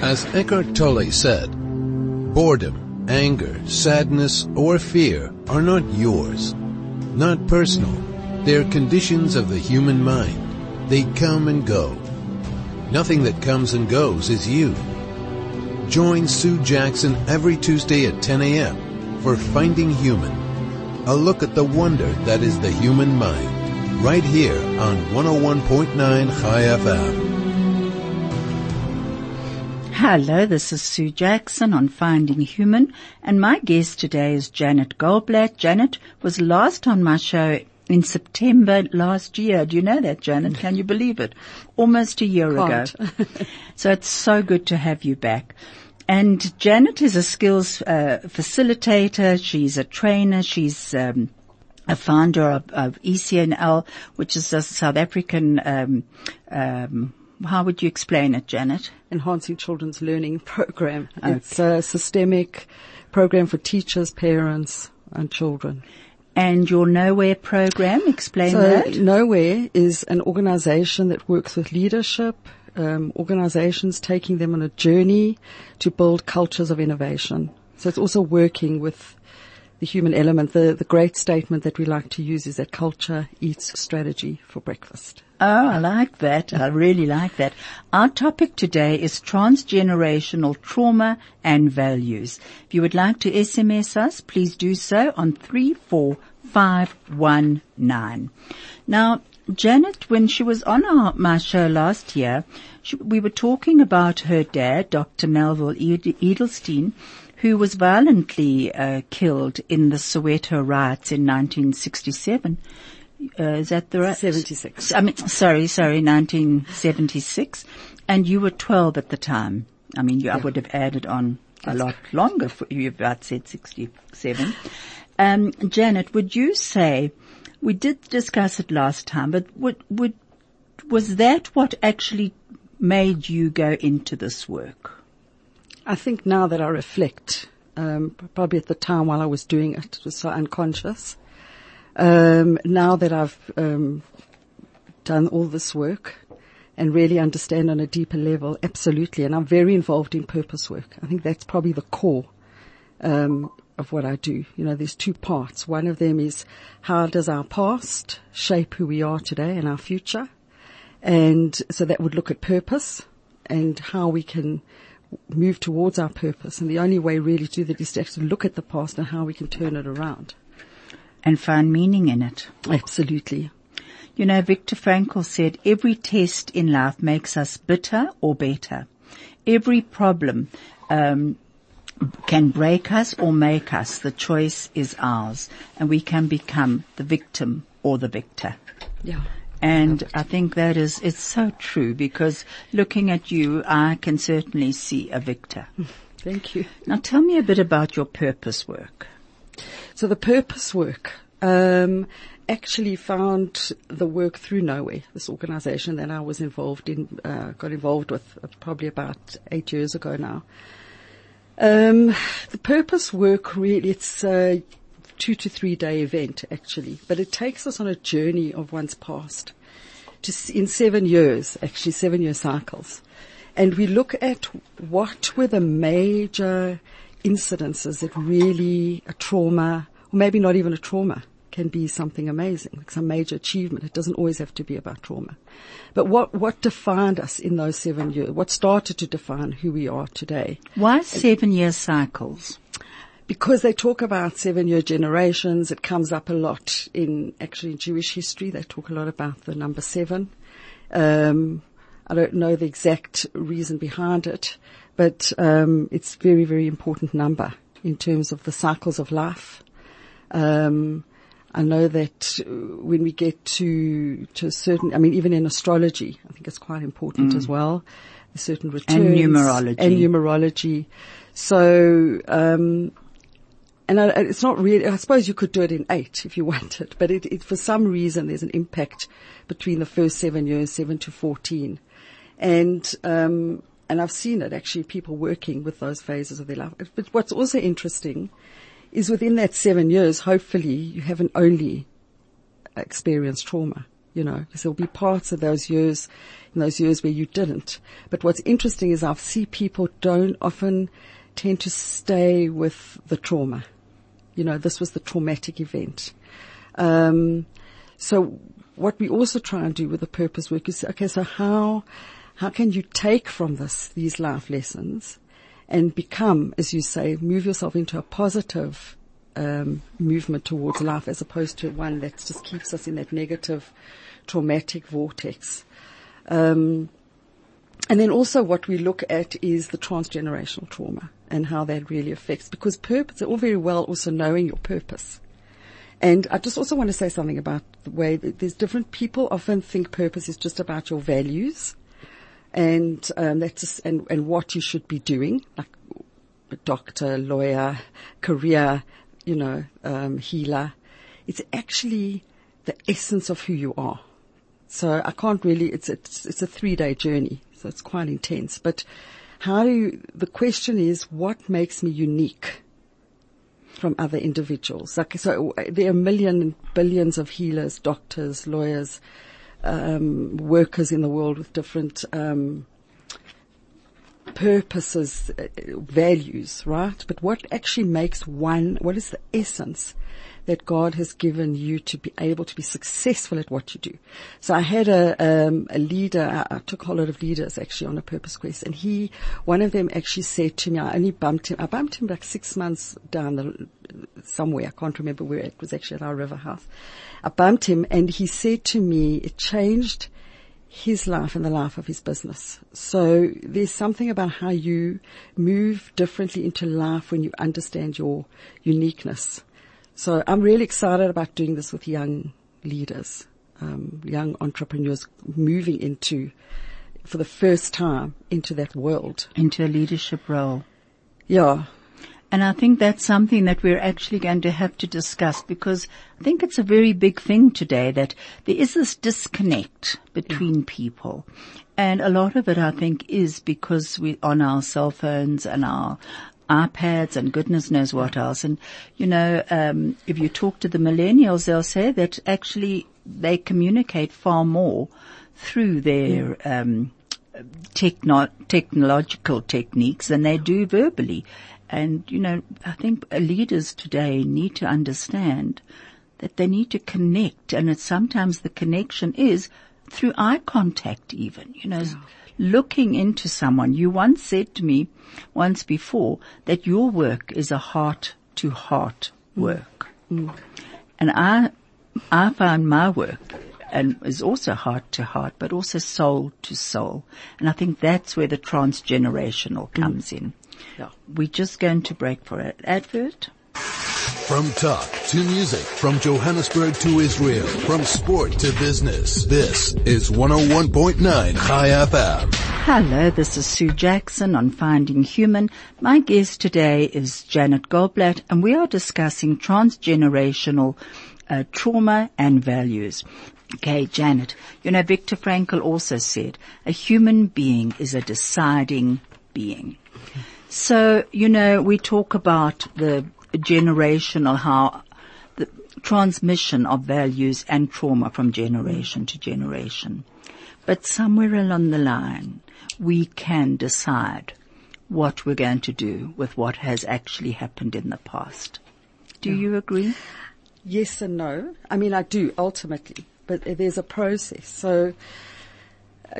As Eckhart Tolle said, boredom, anger, sadness, or fear are not yours. Not personal. They're conditions of the human mind. They come and go. Nothing that comes and goes is you. Join Sue Jackson every Tuesday at 10 a.m. for Finding Human. A look at the wonder that is the human mind. Right here on 101.9 Chai FM. Hello, this is Sue Jackson on Finding Human, and my guest today is Janet Goldblatt. Janet was last on my show in September last year. Do you know that, Janet? Can you believe it? Almost a year Can't. ago. so it's so good to have you back. And Janet is a skills uh, facilitator. She's a trainer. She's um, a founder of, of ECNL, which is a South African. Um, um, how would you explain it, Janet? Enhancing Children's Learning Program. It's a systemic program for teachers, parents, and children. And your Nowhere program, explain So that. Nowhere is an organization that works with leadership, um, organizations taking them on a journey to build cultures of innovation. So it's also working with the human element. The, the great statement that we like to use is that culture eats strategy for breakfast. Oh, I like that. I really like that. Our topic today is transgenerational trauma and values. If you would like to SMS us, please do so on 34519. Now, Janet, when she was on our, my show last year, she, we were talking about her dad, Dr. Melville Edelstein, who was violently uh, killed in the Soweto riots in 1967. Uh, is that the right? 76. I mean, sorry, sorry, 1976. And you were 12 at the time. I mean, you, I would have added on a lot longer for you about said 67. Um, Janet, would you say, we did discuss it last time, but would, would, was that what actually made you go into this work? I think now that I reflect, um, probably at the time while I was doing it, it was so unconscious. Um, now that I've um, done all this work and really understand on a deeper level, absolutely, and I'm very involved in purpose work. I think that's probably the core um, of what I do. You know, there's two parts. One of them is how does our past shape who we are today and our future, and so that would look at purpose and how we can move towards our purpose. And the only way really to do that is to actually look at the past and how we can turn it around. And find meaning in it. Absolutely. You know, Viktor Frankl said, every test in life makes us bitter or better. Every problem um, can break us or make us. The choice is ours, and we can become the victim or the victor. Yeah. And I think that is, it's so true because looking at you, I can certainly see a victor. Thank you. Now tell me a bit about your purpose work. So the purpose work, um, actually found the work through Nowhere, this organization that I was involved in, uh, got involved with uh, probably about eight years ago now. Um, the purpose work really, it's a two to three day event actually, but it takes us on a journey of one's past to, in seven years, actually seven year cycles. And we look at what were the major incidences that really a trauma, or maybe not even a trauma, can be something amazing, like some major achievement. It doesn't always have to be about trauma. But what, what defined us in those seven years? What started to define who we are today? Why seven year cycles? Because they talk about seven year generations, it comes up a lot in actually Jewish history. They talk a lot about the number seven. Um, I don't know the exact reason behind it, but um, it's very, very important number in terms of the cycles of life. Um, I know that uh, when we get to to a certain, I mean, even in astrology, I think it's quite important as well. A certain returns and numerology. and numerology. So, um, and I, it's not really, I suppose you could do it in eight if you wanted, but it, it, for some reason there's an impact between the first seven years, seven to 14. And, um, and I've seen it actually, people working with those phases of their life. But what's also interesting is within that seven years, hopefully you haven't only experienced trauma. you know, because there'll be parts of those years, in those years where you didn't. But what's interesting is I see people don't often tend to stay with the trauma. You know, this was the traumatic event. Um, so what we also try and do with the purpose work is, okay, so how, how can you take from this, these life lessons and become, as you say, move yourself into a positive, um, movement towards life as opposed to one that just keeps us in that negative, traumatic vortex. Um, and then also what we look at is the transgenerational trauma and how that really affects because purpose, all very well also knowing your purpose. And I just also want to say something about the way that there's different people often think purpose is just about your values and um, that's just, and, and what you should be doing, like a doctor, lawyer, career, you know, um, healer. It's actually the essence of who you are. So I can't really. It's it's it's a three day journey, so it's quite intense. But how do you, the question is what makes me unique? from other individuals. Like, so there are million, billions of healers, doctors, lawyers, um, workers in the world with different um, purposes, uh, values, right? But what actually makes one? What is the essence? that God has given you to be able to be successful at what you do. So I had a, um, a leader, I, I, took a lot of leaders actually on a purpose quest and he, one of them actually said to me, I only bumped him, I bumped him like six months down the, somewhere, I can't remember where it was actually at our river house. I bumped him and he said to me, it changed his life and the life of his business. So there's something about how you move differently into life when you understand your uniqueness. So I'm really excited about doing this with young leaders, um, young entrepreneurs moving into, for the first time, into that world. Into a leadership role. Yeah. And I think that's something that we're actually going to have to discuss because I think it's a very big thing today that there is this disconnect between people. And a lot of it I think is because we're on our cell phones and our, iPads and goodness knows what else. And, you know, um, if you talk to the millennials, they'll say that actually they communicate far more through their, um, techno- technological techniques than they do verbally. And, you know, I think leaders today need to understand that they need to connect and it's sometimes the connection is through eye contact even, you know, yeah looking into someone. You once said to me once before that your work is a heart to heart work. Mm. And I, I found my work and is also heart to heart, but also soul to soul. And I think that's where the transgenerational comes mm. in. Yeah. We're just going to break for an advert. From talk to music, from Johannesburg to Israel, from sport to business, this is 101.9 Chai FM. Hello, this is Sue Jackson on Finding Human. My guest today is Janet Goldblatt and we are discussing transgenerational uh, trauma and values. Okay, Janet, you know, Viktor Frankl also said, a human being is a deciding being. So, you know, we talk about the generational, how the transmission of values and trauma from generation to generation. But somewhere along the line, we can decide what we're going to do with what has actually happened in the past. Do yeah. you agree? Yes and no. I mean, I do ultimately, but there's a process. So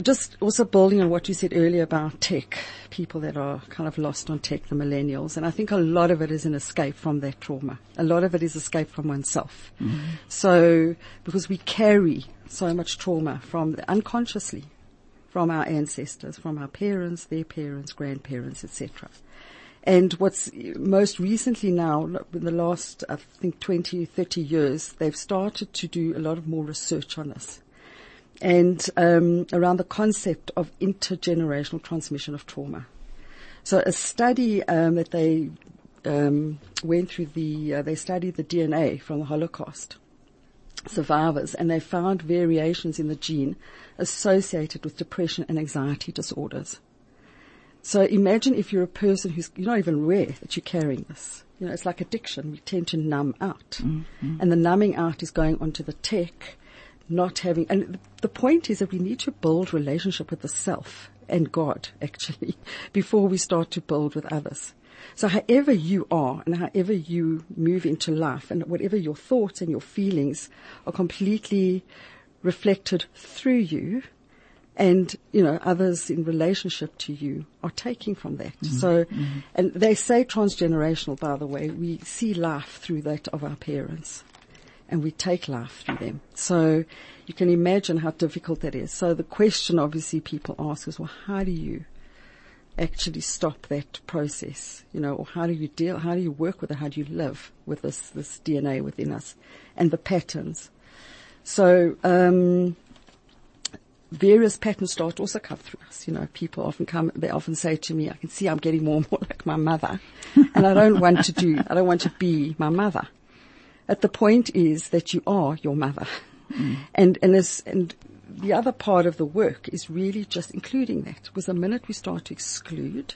just also building on what you said earlier about tech, people that are kind of lost on tech, the millennials, and I think a lot of it is an escape from that trauma. A lot of it is escape from oneself. Mm-hmm. So, because we carry so much trauma from unconsciously from our ancestors, from our parents, their parents, grandparents, etc. And what's most recently now, in the last, I think 20, 30 years, they've started to do a lot of more research on this and um, around the concept of intergenerational transmission of trauma. So a study um, that they um, went through the, uh, they studied the DNA from the Holocaust survivors, and they found variations in the gene associated with depression and anxiety disorders. So imagine if you're a person who's you're not even aware that you're carrying this. You know, it's like addiction. We tend to numb out, mm-hmm. and the numbing out is going onto the tech not having, and the point is that we need to build relationship with the self and God actually before we start to build with others. So however you are and however you move into life and whatever your thoughts and your feelings are completely reflected through you and, you know, others in relationship to you are taking from that. Mm-hmm. So, mm-hmm. and they say transgenerational, by the way, we see life through that of our parents and we take life through them. So you can imagine how difficult that is. So the question obviously people ask is, well, how do you actually stop that process? You know, or how do you deal, how do you work with it? How do you live with this, this DNA within us and the patterns? So, um, various patterns start also come through us. You know, people often come, they often say to me, I can see I'm getting more and more like my mother and I don't want to do, I don't want to be my mother. But the point is that you are your mother. Mm. And, and this, and the other part of the work is really just including that. Because the minute we start to exclude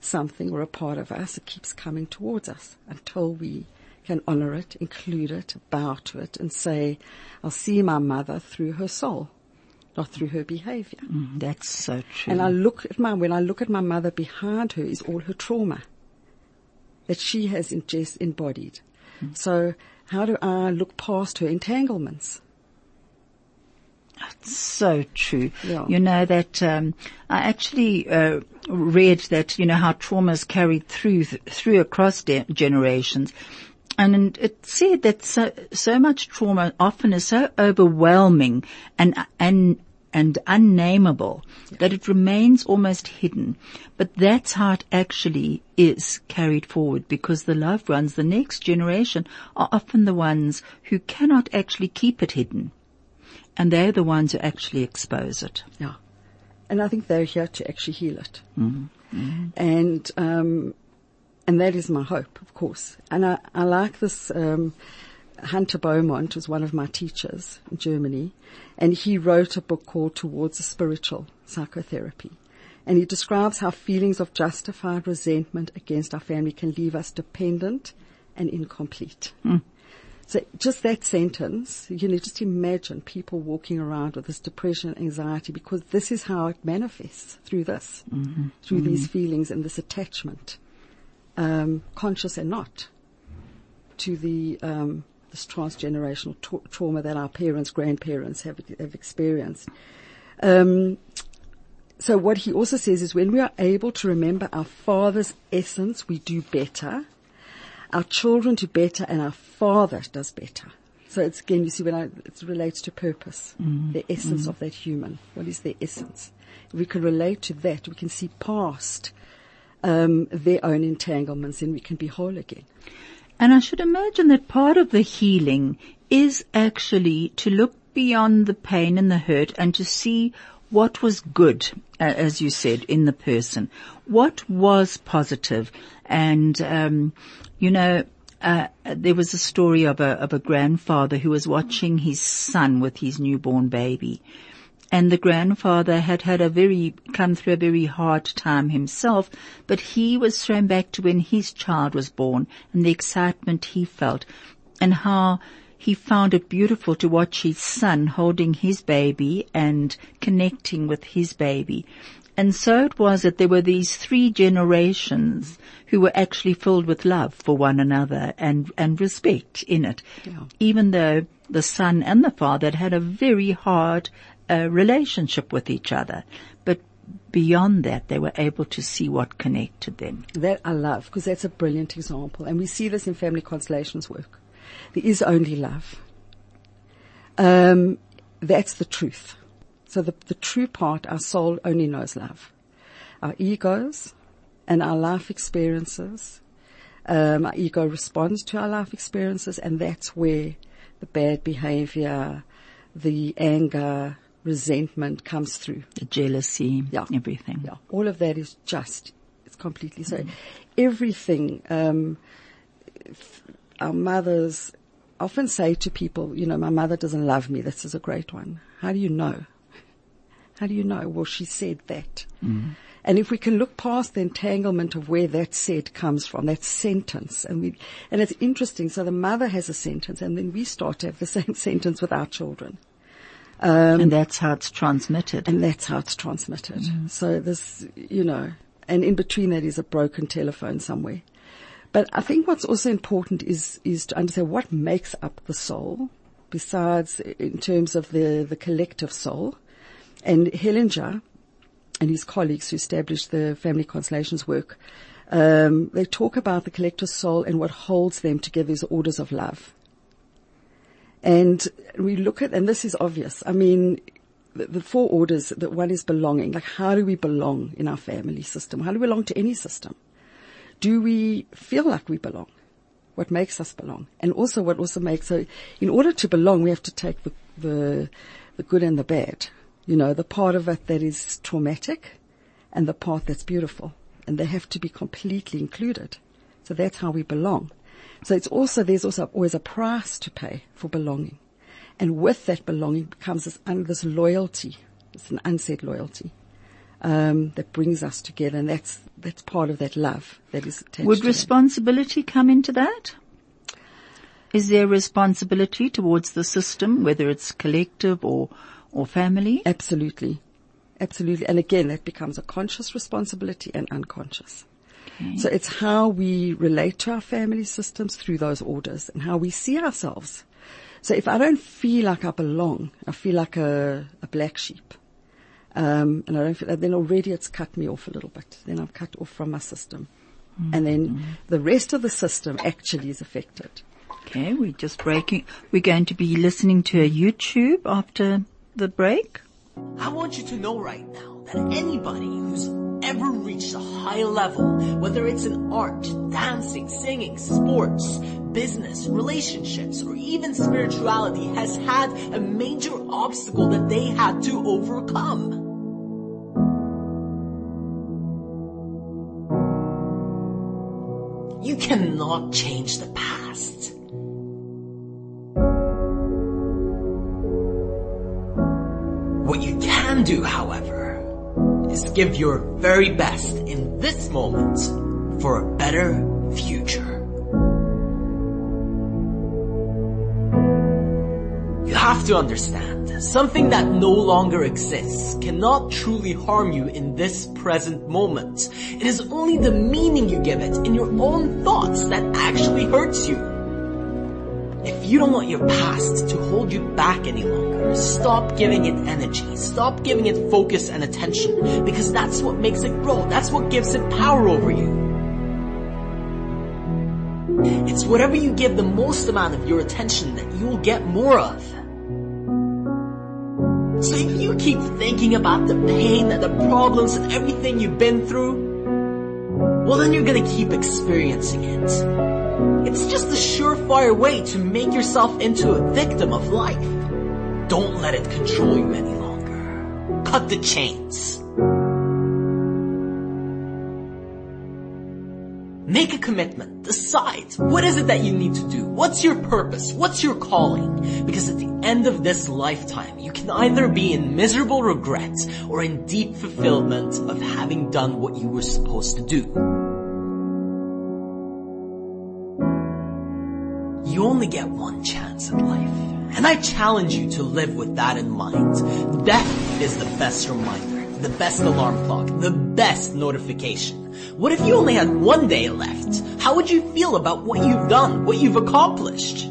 something or a part of us, it keeps coming towards us until we can honor it, include it, bow to it and say, I'll see my mother through her soul, not through her behavior. Mm, that's so true. And I look at my, when I look at my mother behind her is all her trauma that she has just embodied. Mm. So how do I look past her entanglements? That's so true. Yeah. You know that um, I actually uh, read that you know how trauma is carried through through across de- generations, and it said that so so much trauma often is so overwhelming and and and unnameable that it remains almost hidden. But that's how it actually is carried forward because the loved ones, the next generation, are often the ones who cannot actually keep it hidden and they're the ones who actually expose it. Yeah. And I think they're here to actually heal it. Mm-hmm. Mm-hmm. And, um, and that is my hope, of course. And I, I like this, um, Hunter Beaumont was one of my teachers in Germany, and he wrote a book called Towards a Spiritual Psychotherapy. And he describes how feelings of justified resentment against our family can leave us dependent and incomplete. Mm. So just that sentence, you know, just imagine people walking around with this depression and anxiety because this is how it manifests through this, mm-hmm. through mm-hmm. these feelings and this attachment, um, conscious and not, to the um, this transgenerational tra- trauma that our parents, grandparents have have experienced. Um, so what he also says is when we are able to remember our father's essence, we do better our children do better and our Father does better. So it's again, you see, when I, it relates to purpose, mm. the essence mm. of that human. What is their essence? If we can relate to that, we can see past um, their own entanglements, and we can be whole again. And I should imagine that part of the healing is actually to look beyond the pain and the hurt and to see what was good, uh, as you said, in the person. What was positive? and um, you know, uh, there was a story of a of a grandfather who was watching his son with his newborn baby, and the grandfather had had a very come through a very hard time himself, but he was thrown back to when his child was born and the excitement he felt, and how he found it beautiful to watch his son holding his baby and connecting with his baby. And so it was that there were these three generations who were actually filled with love for one another and, and respect in it. Yeah. Even though the son and the father had had a very hard uh, relationship with each other. But beyond that, they were able to see what connected them. That I love because that's a brilliant example. And we see this in family constellations work. There is only love. Um, that's the truth. So the, the true part, our soul only knows love. Our egos and our life experiences, um, our ego responds to our life experiences and that's where the bad behavior, the anger, resentment comes through. The jealousy, yeah. everything. Yeah. All of that is just, it's completely so. Mm. Everything, um, our mothers often say to people, you know, my mother doesn't love me. This is a great one. How do you know? How do you know? Well, she said that. Mm. And if we can look past the entanglement of where that said comes from, that sentence, and we, and it's interesting. So the mother has a sentence, and then we start to have the same sentence with our children. Um, And that's how it's transmitted. and that's how it's transmitted. So this, you know, and in between that is a broken telephone somewhere. But I think what's also important is, is to understand what makes up the soul besides in terms of the, the collective soul. And Hellinger and his colleagues who established the family constellations work, um, they talk about the collective soul and what holds them together is orders of love. And we look at, and this is obvious. I mean, the, the four orders, that one is belonging. Like, how do we belong in our family system? How do we belong to any system? Do we feel like we belong? What makes us belong? And also what also makes, so in order to belong, we have to take the, the, the good and the bad. You know, the part of it that is traumatic and the part that's beautiful. And they have to be completely included. So that's how we belong. So it's also, there's also always a price to pay for belonging. And with that belonging comes this, un, this loyalty. It's an unsaid loyalty. Um, that brings us together and that's, that's part of that love that is attached Would to it. responsibility come into that? Is there responsibility towards the system, whether it's collective or, or family? Absolutely. Absolutely. And again, that becomes a conscious responsibility and unconscious. So it's how we relate to our family systems through those orders and how we see ourselves. So if I don't feel like I belong, I feel like a, a black sheep. Um, and I don't feel, that, then already it's cut me off a little bit. Then I'm cut off from my system. And then the rest of the system actually is affected. Okay, we're just breaking. We're going to be listening to a YouTube after the break. I want you to know right now that anybody who's ever reached a high level, whether it's in art, dancing, singing, sports, business, relationships, or even spirituality has had a major obstacle that they had to overcome. You cannot change the past. What you can do, however, is give your very best in this moment for a better future. You have to understand, something that no longer exists cannot truly harm you in this present moment. It is only the meaning you give it in your own thoughts that actually hurts you. If you don't want your past to hold you back any longer, stop giving it energy. Stop giving it focus and attention because that's what makes it grow. That's what gives it power over you. It's whatever you give the most amount of your attention that you will get more of. So if you keep thinking about the pain and the problems and everything you've been through, well then you're gonna keep experiencing it. It's just a surefire way to make yourself into a victim of life. Don't let it control you any longer. Cut the chains. Make a commitment. Decide. What is it that you need to do? What's your purpose? What's your calling? Because at the end of this lifetime, you can either be in miserable regret or in deep fulfillment of having done what you were supposed to do. You only get one chance at life. And I challenge you to live with that in mind. Death is the best reminder, the best alarm clock, the best notification. What if you only had one day left? How would you feel about what you've done, what you've accomplished?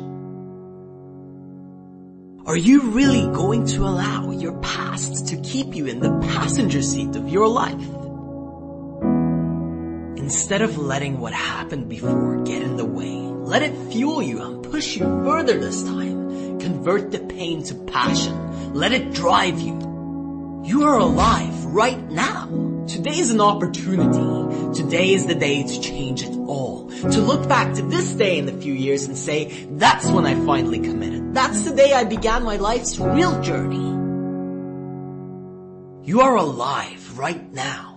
Are you really going to allow your past to keep you in the passenger seat of your life? Instead of letting what happened before get in the way, let it fuel you and push you further this time. Convert the pain to passion. Let it drive you. You are alive right now. Today is an opportunity. Today is the day to change it all. To look back to this day in a few years and say, that's when I finally committed. That's the day I began my life's real journey. You are alive right now.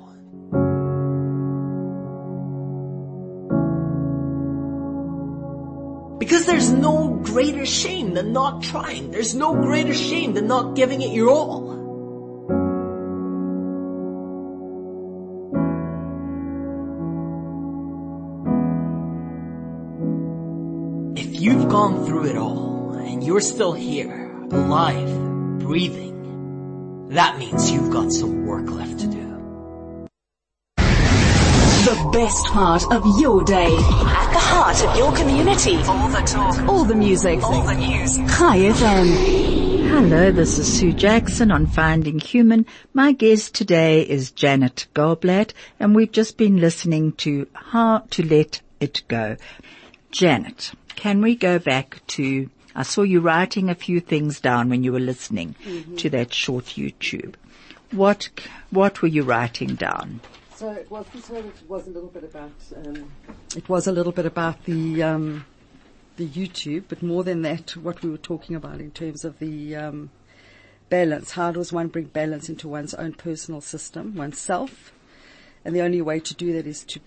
There's no greater shame than not trying. There's no greater shame than not giving it your all. If you've gone through it all and you're still here, alive, breathing, that means you've got some work left to do. The best part of your day. At the heart of your community. All the talk. All the music. All the news. Chai FM. Hello, this is Sue Jackson on Finding Human. My guest today is Janet Goldblatt and we've just been listening to How to Let It Go. Janet, can we go back to, I saw you writing a few things down when you were listening mm-hmm. to that short YouTube. What, what were you writing down? So it was. It was a little bit about. Um, it was a little bit about the um, the YouTube, but more than that, what we were talking about in terms of the um, balance. How does one bring balance into one's own personal system, oneself? And the only way to do that is to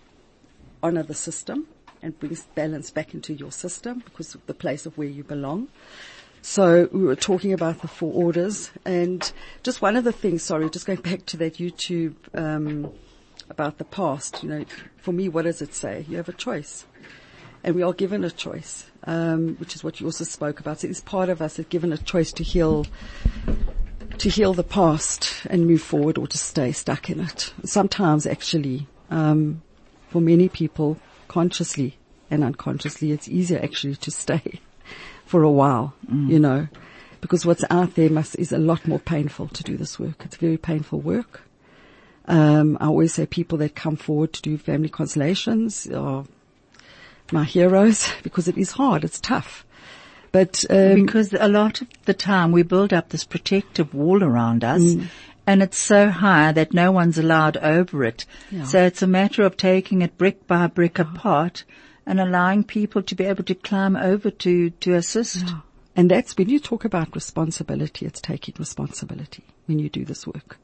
honor the system and bring balance back into your system because of the place of where you belong. So we were talking about the four orders and just one of the things, sorry, just going back to that YouTube, um, about the past, you know, for me, what does it say? You have a choice. And we are given a choice, um, which is what you also spoke about. So it's part of us is given a choice to heal, to heal the past and move forward or to stay stuck in it. Sometimes actually, um, for many people, consciously and unconsciously, it's easier actually to stay for a while, you know, because what's out there must, is a lot more painful to do this work. It's very painful work. Um, I always say people that come forward to do family constellations are my heroes because it is hard. It's tough. But, um, because a lot of the time we build up this protective wall around us Mm. and it's so high that no one's allowed over it. Yeah. So it's a matter of taking it brick by brick apart and allowing people to be able to climb over to, to assist. and that's when you talk about responsibility, it's taking responsibility when you do this work.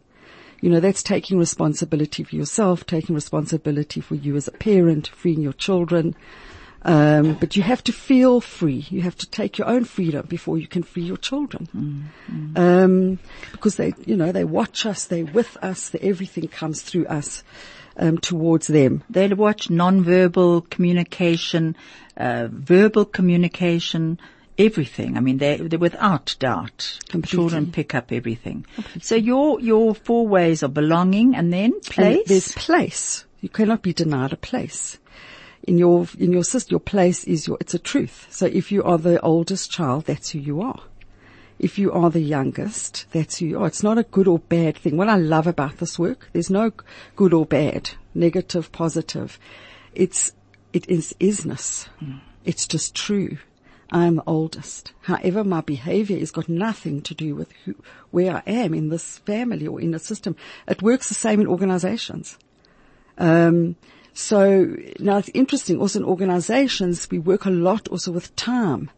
You know, that's taking responsibility for yourself, taking responsibility for you as a parent, freeing your children. Um, but you have to feel free. You have to take your own freedom before you can free your children. Um, because they, you know, they watch us, they're with us, the, everything comes through us, um, towards them. They watch non-verbal communication, uh, verbal communication, everything. I mean, they, they without doubt, Completely. children pick up everything. So your your four ways of belonging, and then And place. there's place. You cannot be denied a place. In your, in your system, your place is your, it's a truth. So if you are the oldest child, that's who you are. If you are the youngest, that's who you are. It's not a good or bad thing. What I love about this work, there's no good or bad, negative, positive. It's, it is isness. Mm. It's just true. I'm oldest. However, my behavior has got nothing to do with who, where I am in this family or in the system. It works the same in organizations. Um, so now it's interesting. Also in organizations, we work a lot also with time.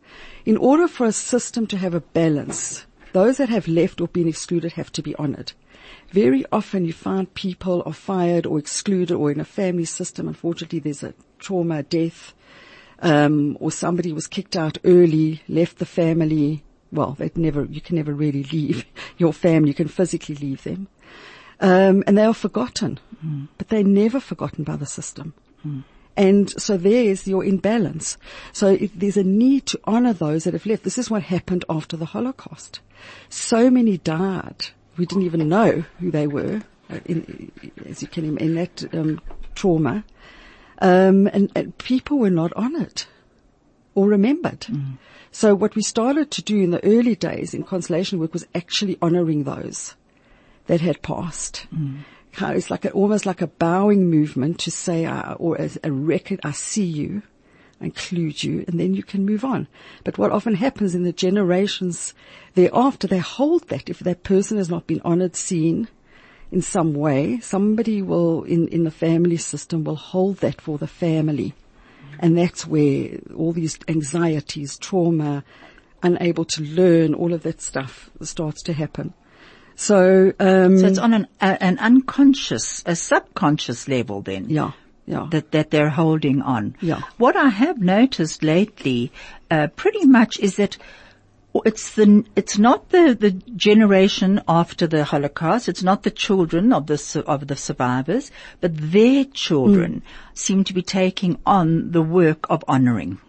In order for a system to have a balance, those that have left or been excluded have to be honored. Very often you find people are fired or excluded or in a family system, unfortunately there's a trauma, death, um, or somebody was kicked out early, left the family. Well, they never, you can never really leave your family. You can physically leave them. Um, and they are forgotten, but they're never forgotten by the system. And so there's your imbalance. So if there's a need to honor those that have left. This is what happened after the Holocaust. So many died. We didn't even know who they were, uh, in, as you can, imagine, in that um, trauma. Um, and, and people were not honored or remembered. So what we started to do in the early days in constellation work was actually honoring those that had passed. Of- It's like a, almost like a bowing movement to say, uh, or as a record, I see you, include you, and then you can move on. But what often happens in the generations thereafter, they hold that if that person has not been honored, seen, in some way, somebody will, in, in the family system, will hold that for the family. And that's where all these anxieties, trauma, unable to learn, all of that stuff starts to happen. So, um, so it's on an a, an unconscious, a subconscious level then. yeah, yeah. that that they're holding on. Yeah. What I have noticed lately, uh, pretty much, is that it's the it's not the the generation after the Holocaust. It's not the children of the of the survivors, but their children seem to be taking on the work of honouring.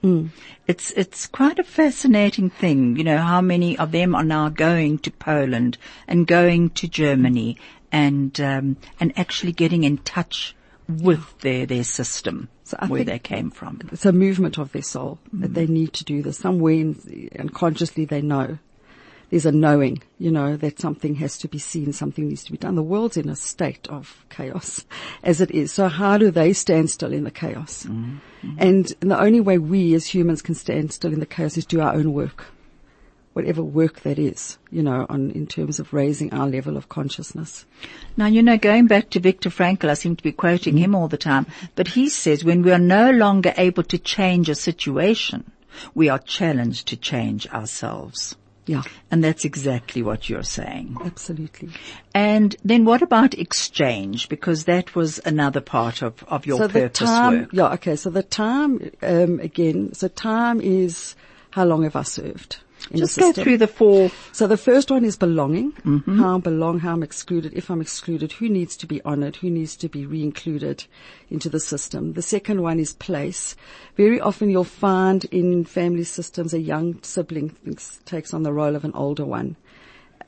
It's it's quite a fascinating thing, you know, how many of them are now going to Poland and going to Germany and um, and actually getting in touch with their their system I where they came from. It's a movement of their soul that they need to do this. Somewhere in, unconsciously they know. There's a knowing, you know, that something has to be seen, something needs to be done. The world's in a state of chaos as it is. So how do they stand still in the chaos? Mm-hmm. And the only way we as humans can stand still in the chaos is do our own work. Whatever work that is, you know, on, in terms of raising our level of consciousness. Now, you know, going back to Viktor Frankl, I seem to be quoting him all the time, but he says when we are no longer able to change a situation, we are challenged to change ourselves. Yeah, And that's exactly what you're saying. absolutely. And then what about exchange? Because that was another part of, of your so the time, work. yeah, okay. So the time, um, again, so time is how long have I served? Just go through the four. So the first one is belonging. Mm-hmm. How I belong, how I'm excluded. If I'm excluded, who needs to be honored? Who needs to be re-included into the system? The second one is place. Very often you'll find in family systems a young sibling thinks, takes on the role of an older one.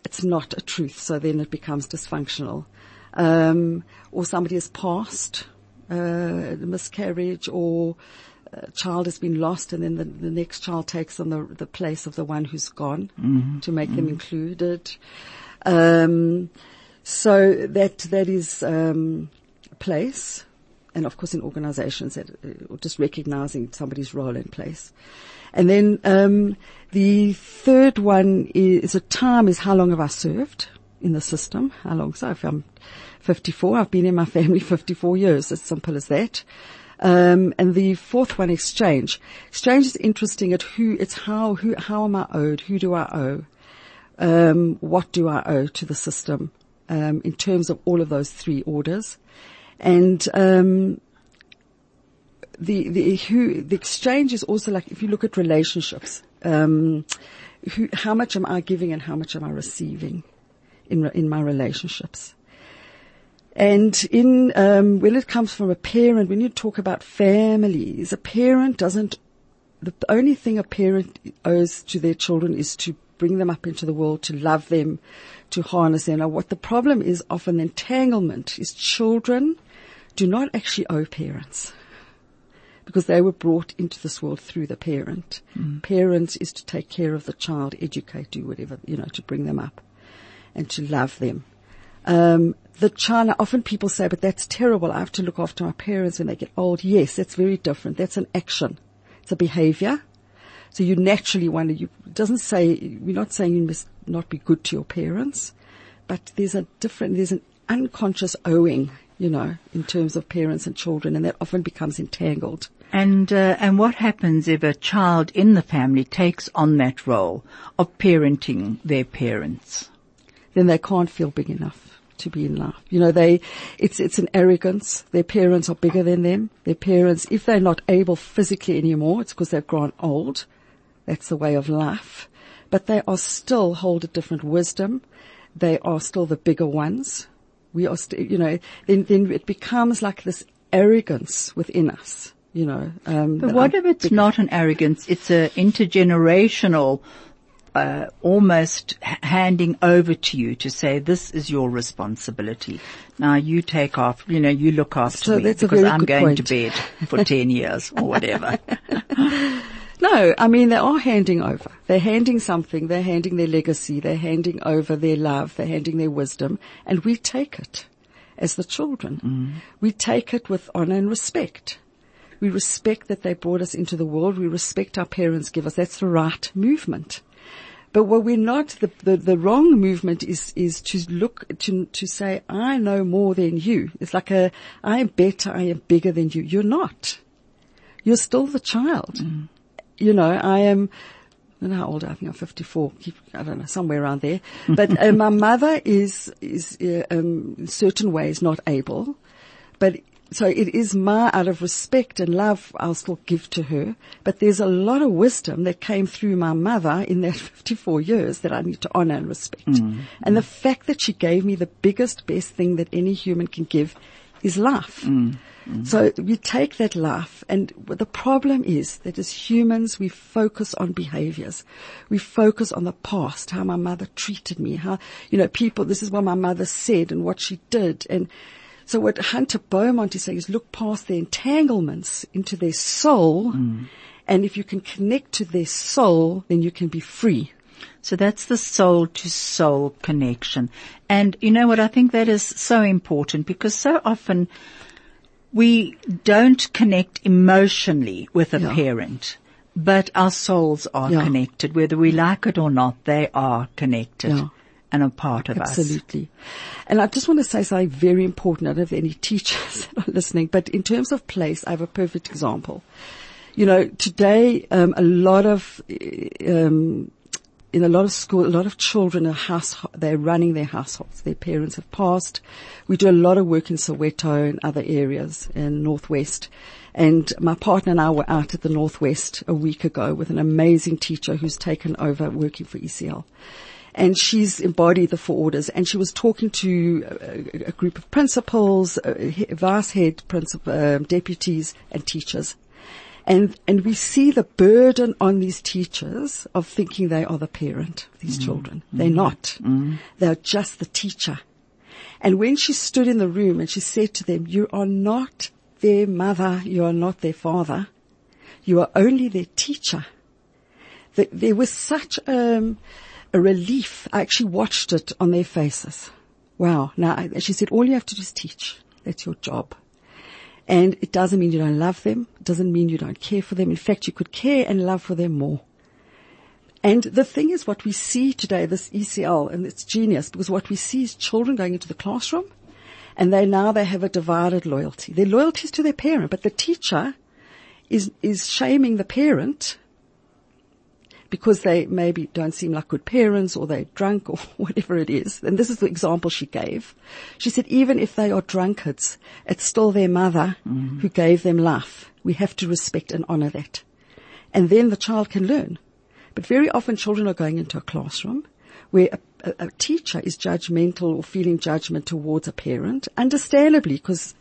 It's not a truth, so then it becomes dysfunctional. Um, or somebody has passed, uh, miscarriage or a child has been lost and then the, the next child takes on the, the place of the one who's gone to make them included. Um, so that, that is, um, place. And of course in organizations that, uh, just recognizing somebody's role in place. And then, um, the third one is, a time is how long have I served in the system? How long? So if I'm 54, I've been in my family 54 years. As simple as that. Um, and the fourth one, exchange. Exchange is interesting at who, it's how, who, how am I owed? Who do I owe? Um, what do I owe to the system? Um, in terms of all of those three orders. And, um, the, the, who, the exchange is also like, if you look at relationships, um, who, how much am I giving and how much am I receiving in, in my relationships? And in um, when it comes from a parent, when you talk about families, a parent doesn't. The only thing a parent owes to their children is to bring them up into the world, to love them, to harness them. Now, what the problem is often the entanglement is children do not actually owe parents because they were brought into this world through the parent. Parents is to take care of the child, educate, do whatever, you know, to bring them up and to love them. Um, the China, often people say, but that's terrible. I have to look after my parents when they get old. Yes, that's very different. That's an action. It's a behavior. So you naturally want to, you, it doesn't say, we're not saying you must not be good to your parents, but there's a different, there's an unconscious owing, you know, in terms of parents and children, and that often becomes entangled. And uh, and what happens if a child in the family takes on that role of parenting their parents? then they can't feel big enough to be in life. You know, they, it's, it's an arrogance. Their parents are bigger than them. Their parents, if they're not able physically anymore, it's because they've grown old. That's the way of life. But they are still hold a different wisdom. They are still the bigger ones. We are still, you know, then, then it becomes like this arrogance within us, you know. Um, But what if it's not an arrogance? It's a intergenerational, uh, almost handing over to you to say this is your responsibility. Now you take off. You know, you look after So me because I'm going to bed for ten years or whatever. No, I mean they are handing over. They're handing something. They're handing their legacy. They're handing over their love. They're handing their wisdom, and we take it as the children. We take it with honor and respect. We respect that they brought us into the world. We respect our parents give us. That's the right movement. But what we're not, the, the, the wrong movement is, is to look, to, to say, I know more than you. It's like a, I am better, I am bigger than you. You're not. You're still the child you know, I am, I don't know how old I think I'm 54, I don't know, somewhere around there. But uh, my mother is, is, uh, um, in certain ways not able, but so it is my, out of respect and love, I'll still give to her. But there's a lot of wisdom that came through my mother in that 54 years that I need to honor and respect. Mm. And the fact that she gave me the biggest, best thing that any human can give is life. Mm. Mm. So we take that life and the problem is that as humans we focus on behaviors. We focus on the past, how my mother treated me, how, you know, people, this is what my mother said and what she did. And so what Hunter Beaumont is saying is look past the entanglements into their soul. Mm. And if you can connect to their soul, then you can be free. So that's the soul to soul connection. And you know what? I think that is so important because so often we don't connect emotionally with a Yeah. parent, but our souls are Yeah. connected. Whether we like it or not, they are connected Yeah. And a part of us. Absolutely. And I just want to say something very important. I don't have any teachers listening, but in terms of place, I have a perfect example. You know, today, um, a lot of, um, in a lot of school, a lot of children are house, they're running their households. Their parents have passed. We do a lot of work in Soweto and other areas in Northwest. And my partner and I were out at the Northwest a week ago with an amazing teacher who's taken over working for ECL and she's embodied the four orders and she was talking to a, a group of principals, uh, vice head principal, um, deputies and teachers. And, and we see the burden on these teachers of thinking they are the parent of these children. They're not. They're just the teacher. And when she stood in the room and she said to them, you are not their mother, you are not their father, you are only their teacher. Th- There was such um, a relief. I actually watched it on their faces. Wow. Now, she said, all you have to do is teach. That's your job. And it doesn't mean you don't love them. It doesn't mean you don't care for them. In fact, you could care and love for them more. And the thing is what we see today, this ECL, and it's genius because what we see is children going into the classroom and they now they have a divided loyalty. Their loyalty is to their parent, but the teacher is, is shaming the parent because they maybe don't seem like good parents or they're drunk or whatever it is. And this is the example she gave. She said, even if they are drunkards, it's still their mother mm-hmm. who gave them life. We have to respect and honor that. And then the child can learn. But very often children are going into a classroom where a, a, a teacher is judgmental or feeling judgment towards a parent, understandably, because,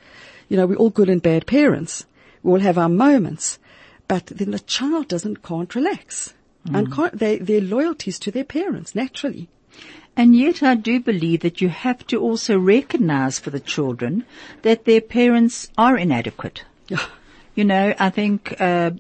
you know, we're all good and bad parents. We all have our moments. But then the child doesn't, can't relax. And can't, they, their loyalties to their parents, naturally. And yet I do believe that you have to also recognize for the children that their parents are inadequate. You know, I think uh,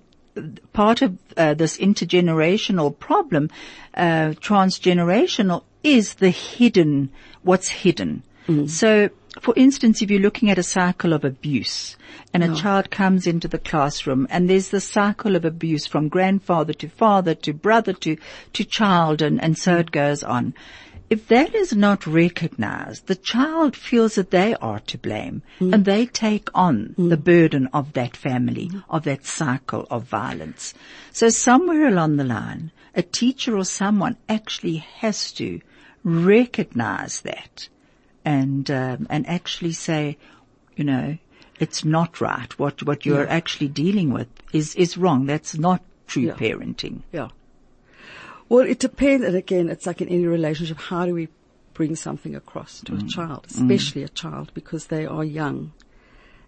part of uh, this intergenerational problem, uh, transgenerational, is the hidden, what's hidden. So, for instance, if you're looking at a cycle of abuse, and a child comes into the classroom, and there's the cycle of abuse from grandfather to father to brother to to child, and and so it mm. goes on. If that is not recognized, the child feels that they are to blame mm. and they take on mm. the burden of that family, of that cycle of violence. So somewhere along the line, a teacher or someone actually has to recognize that and, um, and actually say, you know, it's not right. What, what you're actually dealing with is, is wrong. That's not true Yeah. parenting. Yeah. Well, it depends, and again, it's like in any relationship, how do we bring something across to a child, especially a child, because they are young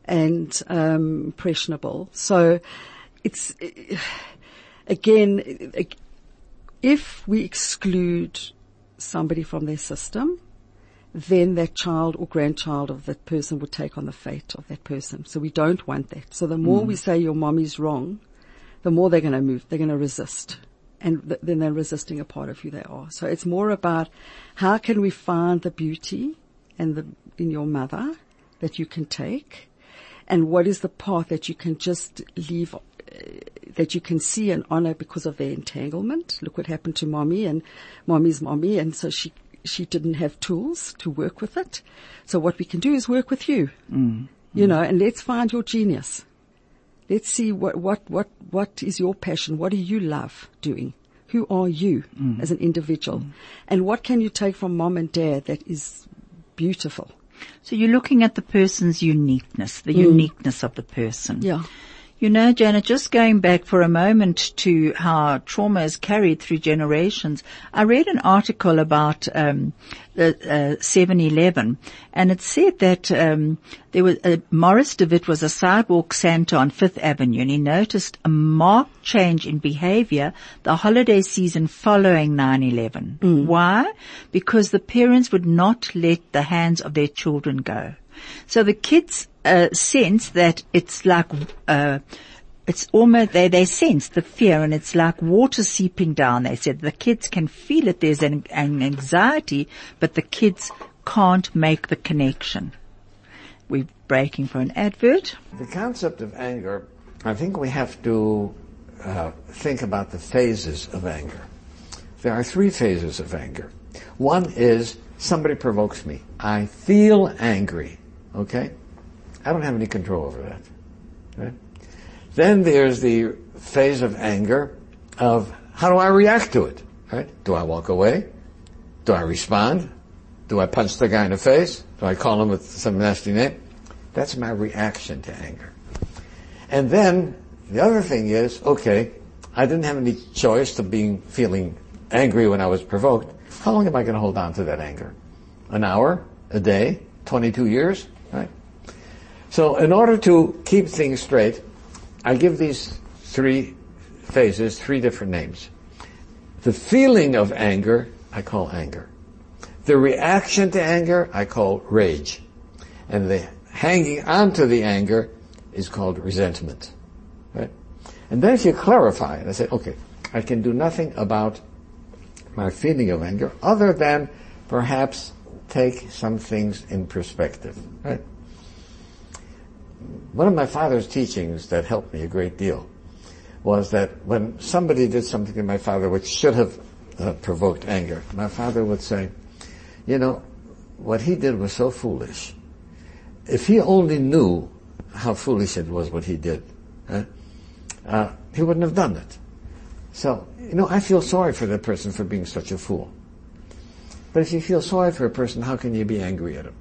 and um, impressionable. So it's, again, if we exclude somebody from their system, then that child or grandchild of that person would take on the fate of that person. So we don't want that. So the more we say your mommy's wrong, the more they're going to move, they're going to resist. And th- then they're resisting a part of who they are. So it's more about how can we find the beauty and the, in your mother that you can take and what is the path that you can just leave, uh, that you can see and honor because of their entanglement. Look what happened to mommy and mommy's mommy and so she, she didn't have tools to work with it. So what we can do is work with you, mm, you mm. know, and let's find your genius. Let's see what, what, what, what is your passion? What do you love doing? Who are you mm. as an individual? And what can you take from mom and dad that is beautiful? So you're looking at the person's uniqueness, the uniqueness of the person. Yeah. You know, Janet, just going back for a moment to how trauma is carried through generations, I read an article about um, the uh, 7-Eleven, and it said that um, there was uh, Morris DeWitt was a sidewalk Santa on Fifth Avenue, and he noticed a marked change in behavior the holiday season following 9-11. Why? Because the parents would not let the hands of their children go. So the kids uh, sense that it's like uh, it's almost they they sense the fear and it's like water seeping down. They said the kids can feel it. There's an, an anxiety, but the kids can't make the connection. We're breaking for an advert. The concept of anger, I think we have to uh, think about the phases of anger. There are three phases of anger. One is somebody provokes me. I feel angry. Okay? I don't have any control over that. Right? Then there's the phase of anger of how do I react to it? Right? Do I walk away? Do I respond? Do I punch the guy in the face? Do I call him with some nasty name? That's my reaction to anger. And then the other thing is, okay, I didn't have any choice to being feeling angry when I was provoked. How long am I going to hold on to that anger? An hour? A day? 22 years? Right? So in order to keep things straight, I give these three phases three different names. The feeling of anger, I call anger. The reaction to anger, I call rage. And the hanging on to the anger is called resentment. Right? And then if you clarify it, I say, okay, I can do nothing about my feeling of anger other than perhaps take some things in perspective. Right? One of my father's teachings that helped me a great deal was that when somebody did something to my father which should have uh, provoked anger, my father would say, you know, what he did was so foolish. If he only knew how foolish it was what he did, uh, uh, he wouldn't have done it. So, you know, I feel sorry for that person for being such a fool. But if you feel sorry for a person, how can you be angry at him?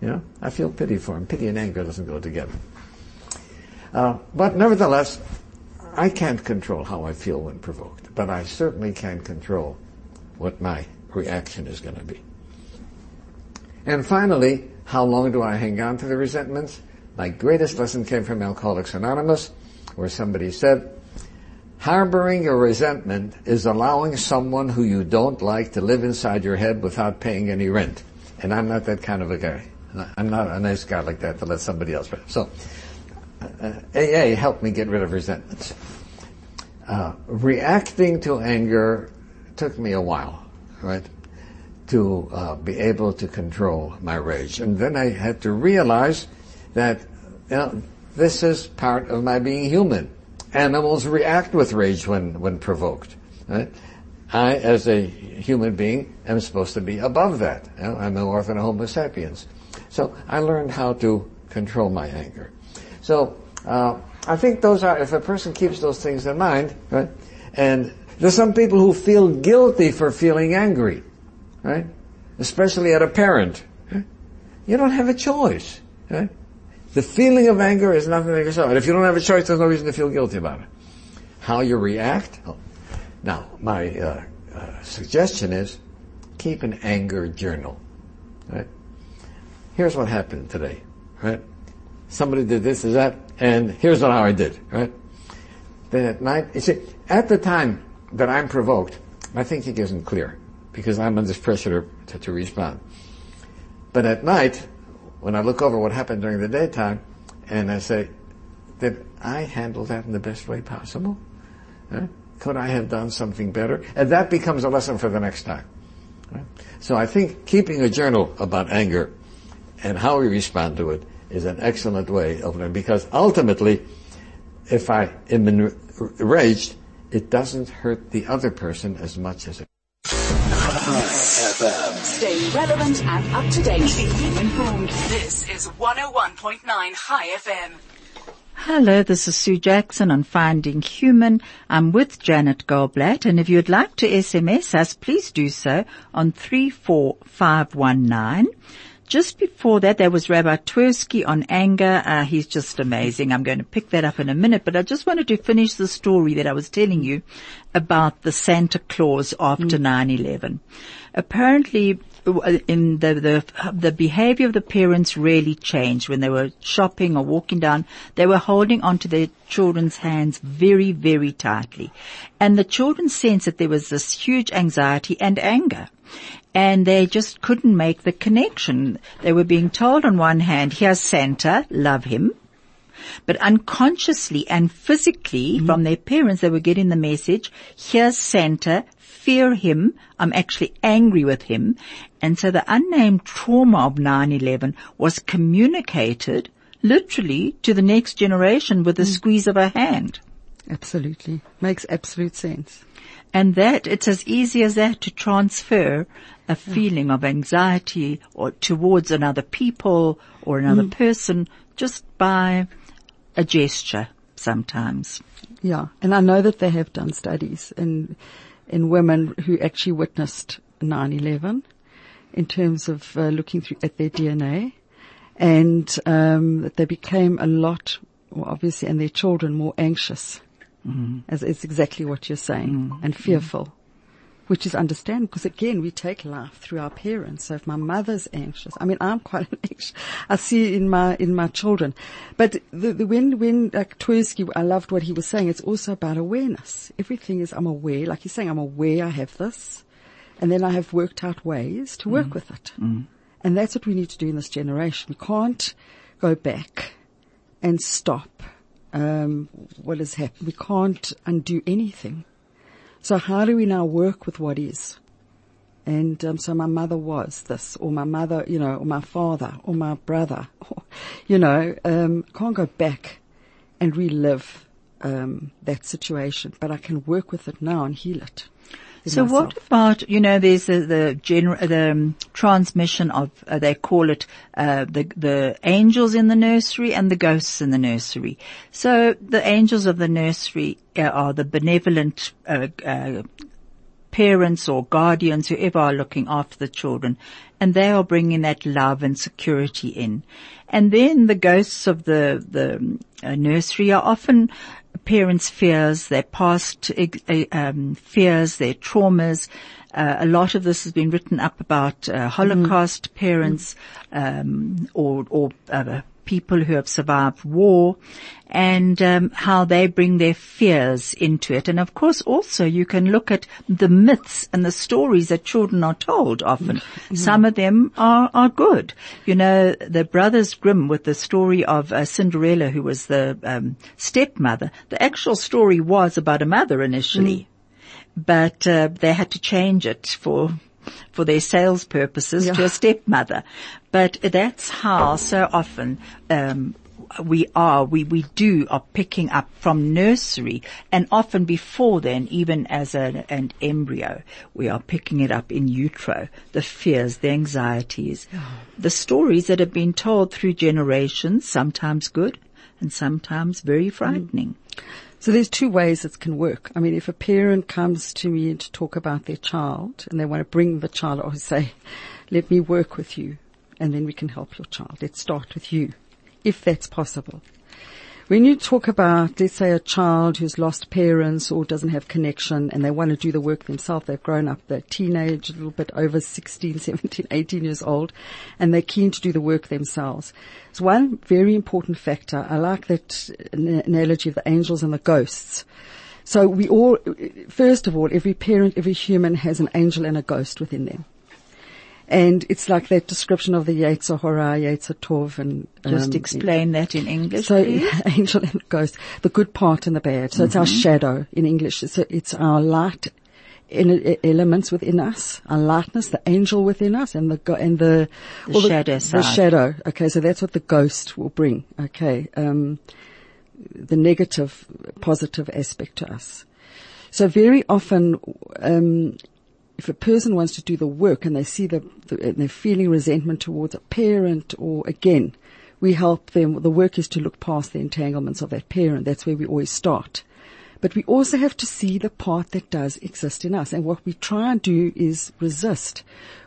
You know, I feel pity for him. Pity and anger doesn't go together. Uh, but nevertheless, I can't control how I feel when provoked, but I certainly can control what my reaction is going to be. And finally, how long do I hang on to the resentments? My greatest lesson came from Alcoholics Anonymous, where somebody said, harboring a resentment is allowing someone who you don't like to live inside your head without paying any rent. And I'm not that kind of a guy. I'm not a nice guy like that to let somebody else pay. So, uh, AA helped me get rid of resentments. Uh, reacting to anger took me a while, right? To uh, be able to control my rage. And then I had to realize that you know, this is part of my being human. Animals react with rage when, when provoked. Right? I, as a human being, am supposed to be above that. I'm an orphan Homo sapiens. So I learned how to control my anger. So uh, I think those are, if a person keeps those things in mind, right? And there's some people who feel guilty for feeling angry, right? Especially at a parent. Right? You don't have a choice, right? The feeling of anger is nothing to yourself. And if you don't have a choice, there's no reason to feel guilty about it. How you react? Now, my uh, uh, suggestion is keep an anger journal, right? Here's what happened today, right? Somebody did this, is that, and here's what how I did, right? Then at night, you see, at the time that I'm provoked, my thinking isn't clear because I'm under pressure to, to respond. But at night, when I look over what happened during the daytime, and I say, did I handle that in the best way possible? Could I have done something better? And that becomes a lesson for the next time. Right? So I think keeping a journal about anger and how we respond to it is an excellent way of learning because ultimately, if I am enraged, it doesn't hurt the other person as much as it. Stay relevant and up to date. Keep informed. This is 101.9 Chai FM. Hello, this is Sue Jackson on Finding Human. I'm with Janet Goldblatt, and if you'd like to SMS us, please do so on 34519. Just before that, there was Rabbi Twersky on anger. Uh, he's just amazing. I'm going to pick that up in a minute, but I just wanted to finish the story that I was telling you about the Santa Claus after 9-11. Apparently, uh, in the, the, the behavior of the parents really changed when they were shopping or walking down. They were holding onto their children's hands very, very tightly. And the children sensed that there was this huge anxiety and anger. And they just couldn't make the connection. They were being told on one hand, here's Santa, love him. But unconsciously and physically mm-hmm. from their parents, they were getting the message, here's Santa, fear him. I'm actually angry with him. And so the unnamed trauma of 9-11 was communicated literally to the next generation with a mm. squeeze of a hand. Absolutely. Makes absolute sense. And that, it's as easy as that to transfer a feeling of anxiety or towards another people or another person just by a gesture sometimes. Yeah, and I know that they have done studies in in women who actually witnessed 9/11 in terms of uh, looking through at their DNA, and um, that they became a lot, well, obviously, and their children more anxious, Mm-hmm. as it's exactly what you're saying, mm-hmm. and fearful. Which is understandable because again, we take life through our parents. So if my mother's anxious, I mean, I'm quite anxious. I see it in my, in my children. But the, the, when, when, like Twersky, I loved what he was saying. It's also about awareness. Everything is, I'm aware, like he's saying, I'm aware I have this. And then I have worked out ways to work mm-hmm. with it. And that's what we need to do in this generation. We can't go back and stop, um, what has happened. We can't undo anything. So how do we now work with what is? And um, so my mother was this, or my mother, you know, or my father, or my brother, you know, um, can't go back and relive um, that situation, but I can work with it now and heal it. So myself. what about, you know, there's the, the gener- the um, transmission of, uh, they call it, uh, the, the angels in the nursery and the ghosts in the nursery. So the angels of the nursery uh, are the benevolent, uh, uh, parents or guardians, whoever are looking after the children, and they are bringing that love and security in. And then the ghosts of the the uh, nursery are often parents' fears, their past uh, um, fears, their traumas. Uh, a lot of this has been written up about uh, Holocaust parents um, or, or uh, people who have survived war, and um, how they bring their fears into it. And of course, also you can look at the myths and the stories that children are told. Often, some of them are are good. You know, the Brothers Grimm with the story of uh, Cinderella, who was the um, stepmother. The actual story was about a mother initially but uh, they had to change it for for their sales purposes to a stepmother. But that's how so often um, we are, we, we do are picking up from nursery and often before then, even as a, an embryo, we are picking it up in utero, the fears, the anxieties, the stories that have been told through generations, sometimes good and sometimes very frightening. So there's two ways it can work. I mean, if a parent comes to me to talk about their child and they want to bring the child or say, let me work with you and then we can help your child. Let's start with you, if that's possible. When you talk about, let's say a child who's lost parents or doesn't have connection and they want to do the work themselves, they've grown up, they're teenage, a little bit over 16, 17, 18 years old, and they're keen to do the work themselves. It's one very important factor. I like that analogy of the angels and the ghosts. So we all, first of all, every parent, every human has an angel and a ghost within them. And it's like that description of the Yetzer Hora, Yetzer Tov, and Just um, explain that in English, so please. angel and ghost, the good part and the bad. So it's our Mm-hmm. shadow in English. It's, it's our light in, elements within us, our lightness, the angel within us, and the and the, The well, shadow the side. shadow. Okay, so that's what the ghost will bring. Okay, um, the negative, positive aspect to us. So very often, um, if a person wants to do the work and they see the, the and they're feeling resentment towards a parent or again, we help them. The work is to look past the entanglements of that parent. That's where we always start. But we also have to see the part that does exist in us. And what we try and do is resist.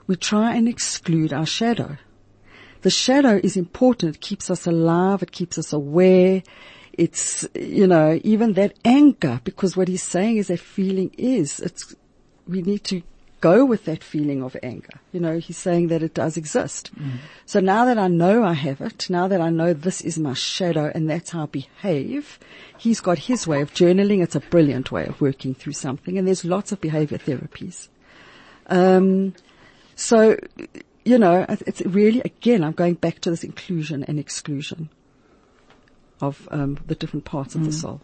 We try and exclude our shadow. the shadow is important. It keeps us alive. It keeps us aware. It's, you know, even that anger, because what he's saying is that feeling is, it's, we need to go with that feeling of anger. You know, he's saying that it does exist. So now that I know I have it, now that I know this is my shadow and that's how I behave, he's got his way of journaling. It's a brilliant way of working through something and there's lots of behavior therapies. Um, so, you know, it's really, again, I'm going back to this inclusion and exclusion of um, the different parts of the soul.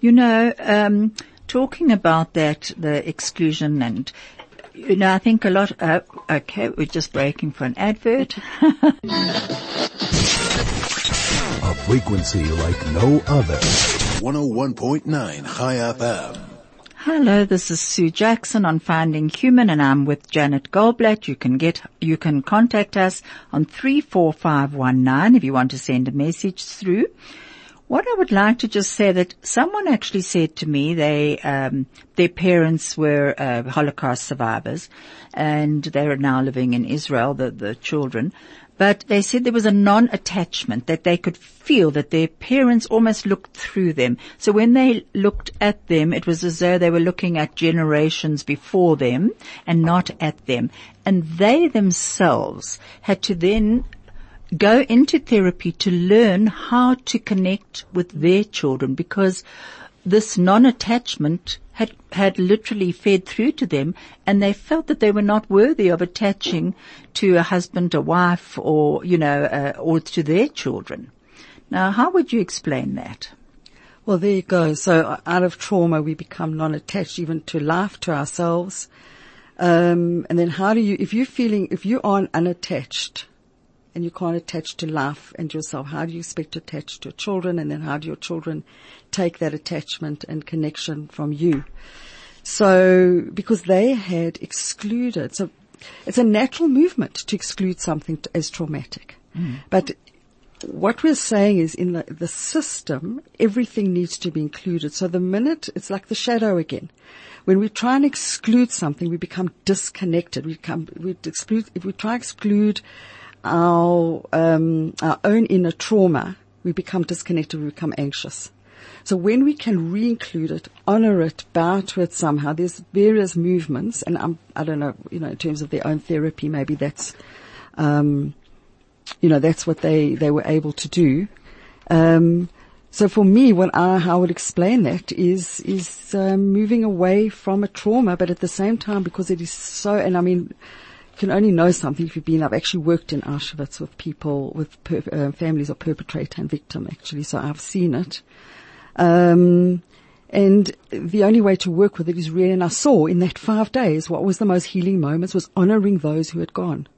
You know, um, talking about that, the exclusion and, you know, I think a lot, uh, okay, we're just breaking for an advert. A frequency like no other. 101.9 Chai FM. Hello, this is Sue Jackson on Finding Human and I'm with Janet Goldblatt. You can get, you can contact us on 34519 if you want to send a message through. What I would like to just say that someone actually said to me they, um, their parents were uh, Holocaust survivors and they are now living in Israel, the, the children. But they said there was a non-attachment that they could feel that their parents almost looked through them. So when they looked at them, it was as though they were looking at generations before them and not at them. And they themselves had to then go into therapy to learn how to connect with their children because this non-attachment had, had literally fed through to them and they felt that they were not worthy of attaching to a husband, a wife or, you know, uh, or to their children. Now, how would you explain that? Well, there you go. So uh, out of trauma, we become non-attached even to life, to ourselves. Um, and then how do you, if you're feeling, if you aren't unattached and you can't attach to life and yourself, how do you expect to attach to your children? And then how do your children take that attachment and connection from you? So, because they had excluded, so it's a natural movement to exclude something t- as traumatic. Hmm. But what we're saying is in the, the system, everything needs to be included. So the minute, it's like the shadow again. When we try and exclude something, we become disconnected. We become, we exclude, if we try to exclude our, um, our own inner trauma, we become disconnected, we become anxious. So when we can re-include it, honor it, bow to it somehow, there's various movements, and I'm, I don't know, you know, in terms of their own therapy, maybe that's, um, you know, that's what they, they were able to do. Um, so for me, what I, how I would explain that is, is, um, moving away from a trauma, but at the same time, because it is so, and I mean, can only know something if you've been, I've actually worked in Auschwitz with people, with per, uh, families of perpetrator and victim actually, so I've seen it. Um, and the only way to work with it is really, and I saw in that five days, what was the most healing moments was honoring those who had gone.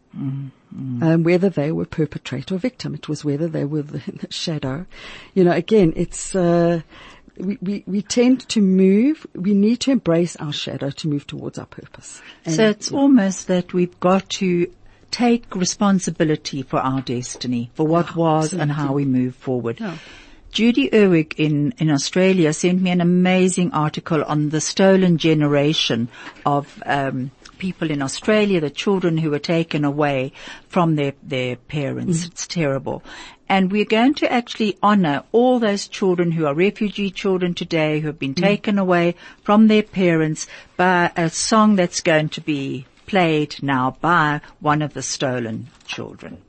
Um, whether they were perpetrator or victim. It was whether they were the, the shadow. You know, again, it's, uh, we, we, we tend to move, we need to embrace our shadow to move towards our purpose. And- So it's almost that we've got to take responsibility for our destiny, for what was and how we move forward. Yeah. Judy Erwig in, in Australia sent me an amazing article on the stolen generation of um, people in Australia, the children who were taken away from their, their parents. It's terrible. And we're going to actually honor all those children who are refugee children today who have been taken away from their parents by a song that's going to be played now by one of the stolen children.